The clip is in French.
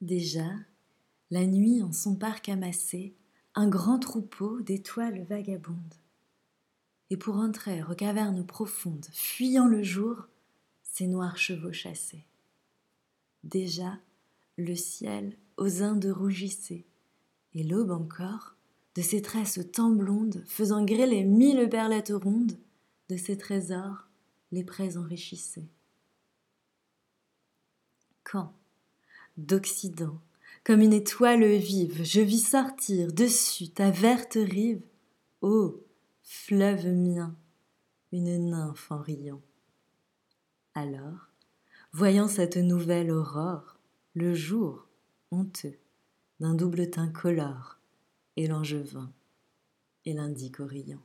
Déjà, la nuit en son parc amassé, un grand troupeau d'étoiles vagabondes. Et pour entrer aux cavernes profondes, fuyant le jour, ses noirs chevaux chassaient. Déjà, le ciel aux Indes rougissait, et l'aube encore, de ses tresses tant faisant grêler mille perlettes rondes, de ses trésors les prés enrichissaient. Quand, d'Occident, comme une étoile vive, je vis sortir dessus ta verte rive, ô fleuve mien, une nymphe en riant. Alors, voyant cette nouvelle aurore, le jour, honteux, d'un double teint colore, et l'angevin, et l'indique riant.